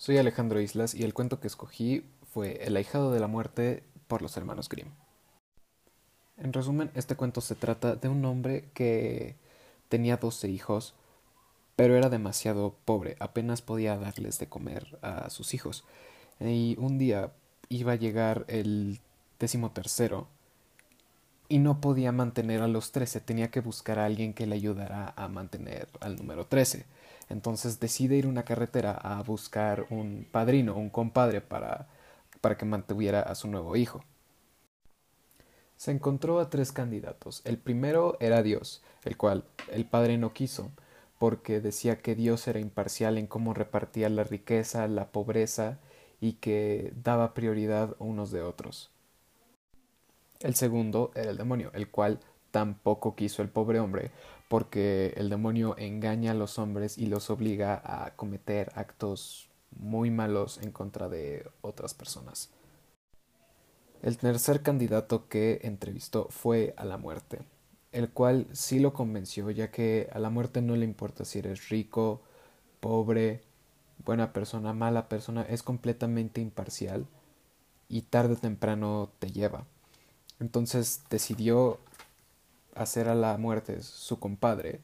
Soy Alejandro Islas y el cuento que escogí fue El ahijado de la muerte por los hermanos Grimm. En resumen, este cuento se trata de un hombre que tenía doce hijos, pero era demasiado pobre, apenas podía darles de comer a sus hijos. Y un día iba a llegar el décimo tercero y no podía mantener a los trece, tenía que buscar a alguien que le ayudara a mantener al número trece. Entonces decide ir a una carretera a buscar un padrino, un compadre para, para que mantuviera a su nuevo hijo. Se encontró a tres candidatos. El primero era Dios, el cual el padre no quiso, porque decía que Dios era imparcial en cómo repartía la riqueza, la pobreza y que daba prioridad unos de otros. El segundo era el demonio, el cual tampoco quiso el pobre hombre, porque el demonio engaña a los hombres y los obliga a cometer actos muy malos en contra de otras personas. El tercer candidato que entrevistó fue a la muerte, el cual sí lo convenció, ya que a la muerte no le importa si eres rico, pobre, buena persona, mala persona, es completamente imparcial y tarde o temprano te lleva. Entonces decidió hacer a la muerte su compadre,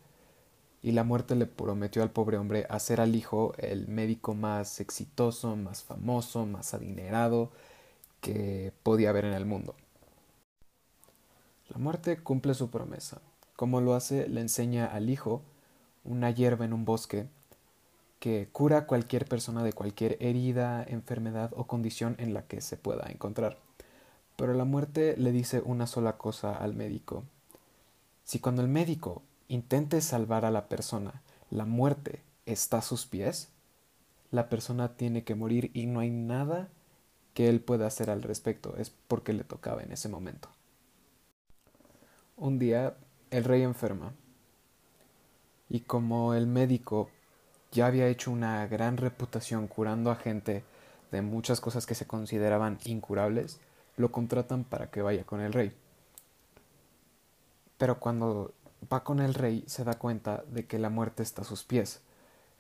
y la muerte le prometió al pobre hombre hacer al hijo el médico más exitoso, más famoso, más adinerado que podía haber en el mundo. La muerte cumple su promesa. Como lo hace, le enseña al hijo una hierba en un bosque que cura a cualquier persona de cualquier herida, enfermedad o condición en la que se pueda encontrar. Pero la muerte le dice una sola cosa al médico, si cuando el médico intente salvar a la persona, la muerte está a sus pies, la persona tiene que morir y no hay nada que él pueda hacer al respecto, es porque le tocaba en ese momento. Un día el rey enferma y como el médico ya había hecho una gran reputación curando a gente de muchas cosas que se consideraban incurables, lo contratan para que vaya con el rey. Pero cuando va con el rey se da cuenta de que la muerte está a sus pies.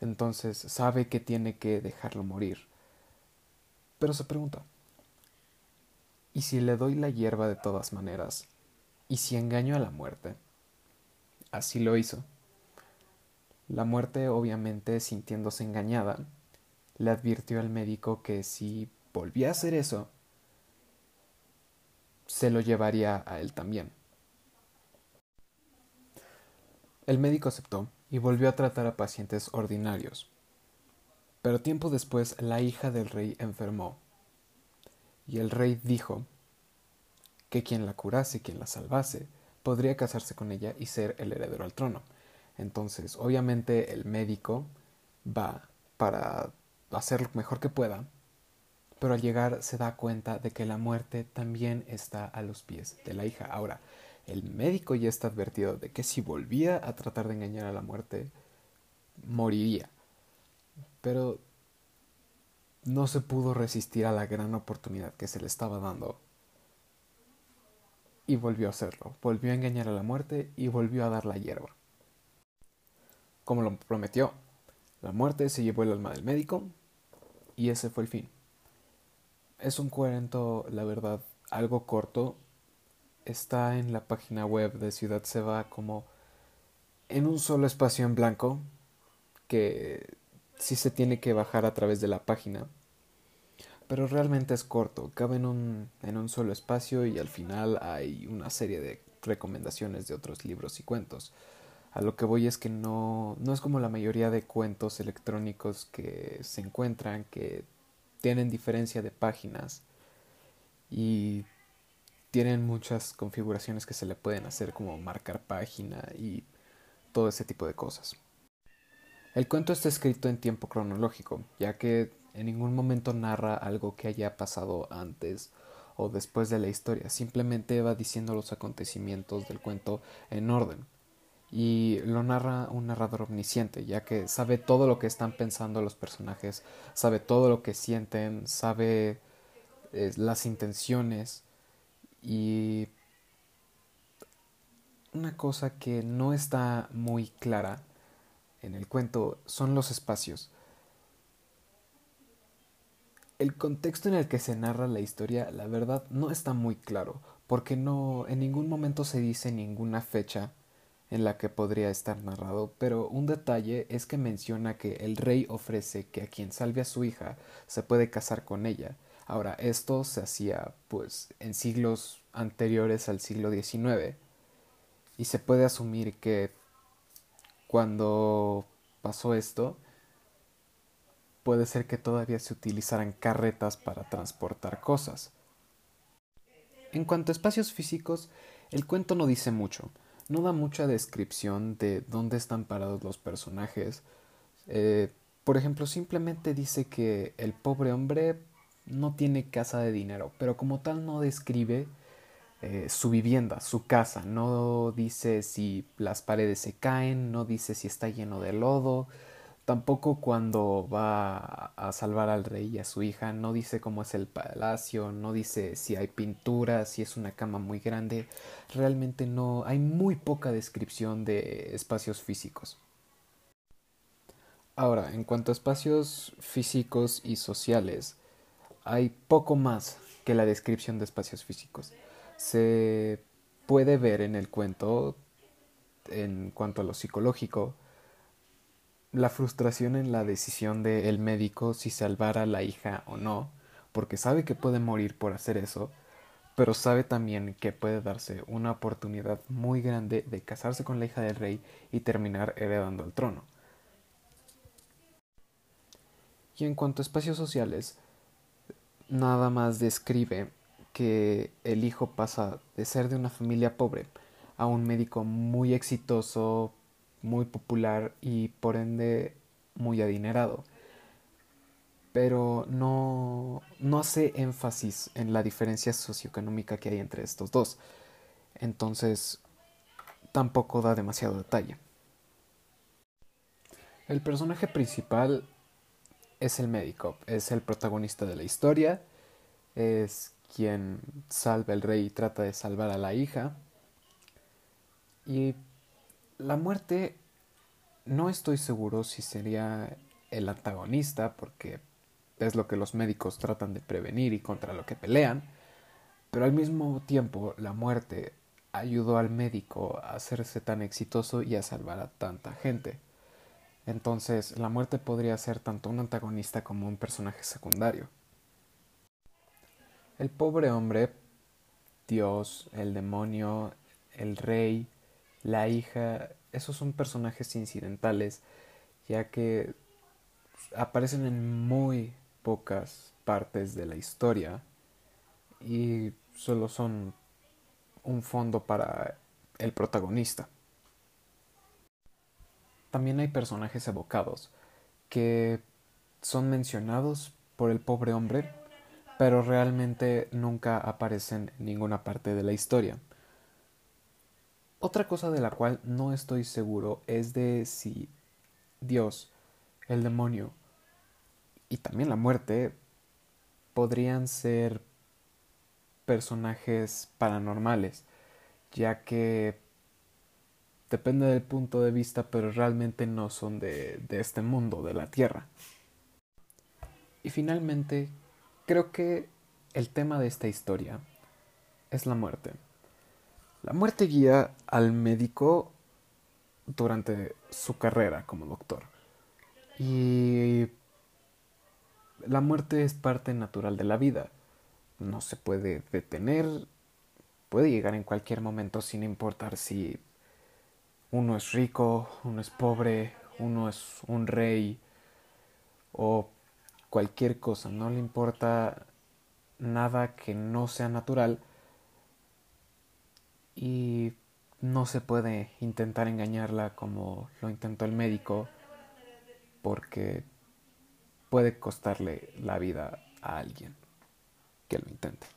Entonces sabe que tiene que dejarlo morir. Pero se pregunta, ¿y si le doy la hierba de todas maneras? ¿Y si engaño a la muerte? Así lo hizo. La muerte, obviamente sintiéndose engañada, le advirtió al médico que si volvía a hacer eso, se lo llevaría a él también. El médico aceptó y volvió a tratar a pacientes ordinarios. Pero tiempo después la hija del rey enfermó, y el rey dijo que quien la curase, quien la salvase, podría casarse con ella y ser el heredero al trono. Entonces, obviamente, el médico va para hacer lo mejor que pueda, pero al llegar se da cuenta de que la muerte también está a los pies de la hija. Ahora, el médico ya está advertido de que si volvía a tratar de engañar a la muerte, moriría. Pero no se pudo resistir a la gran oportunidad que se le estaba dando. Y volvió a hacerlo. Volvió a engañar a la muerte y volvió a dar la hierba. Como lo prometió, la muerte se llevó el alma del médico y ese fue el fin. Es un cuento, la verdad, algo corto, está en la página web de Ciudad Seba como en un solo espacio en blanco que sí se tiene que bajar a través de la página. Pero realmente es corto, cabe en un, en un solo espacio y al final hay una serie de recomendaciones de otros libros y cuentos. A lo que voy es que no, no es como la mayoría de cuentos electrónicos que se encuentran, que tienen diferencia de páginas y tienen muchas configuraciones que se le pueden hacer como marcar página y todo ese tipo de cosas. El cuento está escrito en tiempo cronológico, ya que en ningún momento narra algo que haya pasado antes o después de la historia, simplemente va diciendo los acontecimientos del cuento en orden. Y lo narra un narrador omnisciente, ya que sabe todo lo que están pensando los personajes, sabe todo lo que sienten, sabe eh, las intenciones y una cosa que no está muy clara en el cuento son los espacios. el contexto en el que se narra la historia, la verdad, no está muy claro, porque no en ningún momento se dice ninguna fecha en la que podría estar narrado, pero un detalle es que menciona que el rey ofrece que a quien salve a su hija se puede casar con ella. Ahora, esto se hacía pues en siglos anteriores al siglo XIX y se puede asumir que cuando pasó esto puede ser que todavía se utilizaran carretas para transportar cosas. En cuanto a espacios físicos, el cuento no dice mucho, no da mucha descripción de dónde están parados los personajes. Eh, por ejemplo, simplemente dice que el pobre hombre no tiene casa de dinero, pero como tal no describe eh, su vivienda, su casa, no dice si las paredes se caen, no dice si está lleno de lodo, Tampoco cuando va a salvar al rey y a su hija, no dice cómo es el palacio, no dice si hay pintura, si es una cama muy grande. Realmente no, hay muy poca descripción de espacios físicos. Ahora, en cuanto a espacios físicos y sociales, hay poco más que la descripción de espacios físicos. Se puede ver en el cuento, en cuanto a lo psicológico, la frustración en la decisión del médico si salvar a la hija o no, porque sabe que puede morir por hacer eso, pero sabe también que puede darse una oportunidad muy grande de casarse con la hija del rey y terminar heredando el trono. Y en cuanto a espacios sociales, nada más describe que el hijo pasa de ser de una familia pobre a un médico muy exitoso, muy popular y por ende muy adinerado. Pero no, no hace énfasis en la diferencia socioeconómica que hay entre estos dos. Entonces tampoco da demasiado detalle. El personaje principal es el médico, es el protagonista de la historia, es quien salva al rey y trata de salvar a la hija. Y la muerte no estoy seguro si sería el antagonista, porque es lo que los médicos tratan de prevenir y contra lo que pelean, pero al mismo tiempo la muerte ayudó al médico a hacerse tan exitoso y a salvar a tanta gente. Entonces, la muerte podría ser tanto un antagonista como un personaje secundario. El pobre hombre, Dios, el demonio, el rey, la hija, esos son personajes incidentales, ya que aparecen en muy pocas partes de la historia y solo son un fondo para el protagonista. También hay personajes evocados que son mencionados por el pobre hombre, pero realmente nunca aparecen en ninguna parte de la historia. Otra cosa de la cual no estoy seguro es de si Dios, el demonio y también la muerte podrían ser personajes paranormales, ya que depende del punto de vista, pero realmente no son de, este mundo, de la Tierra. Y finalmente, creo que el tema de esta historia es la muerte. La muerte guía al médico durante su carrera como doctor. Y la muerte es parte natural de la vida. No se puede detener, puede llegar en cualquier momento sin importar si uno es rico, uno es pobre, uno es un rey o cualquier cosa. No le importa nada que no sea natural y no se puede intentar engañarla como lo intentó el médico porque puede costarle la vida a alguien que lo intente.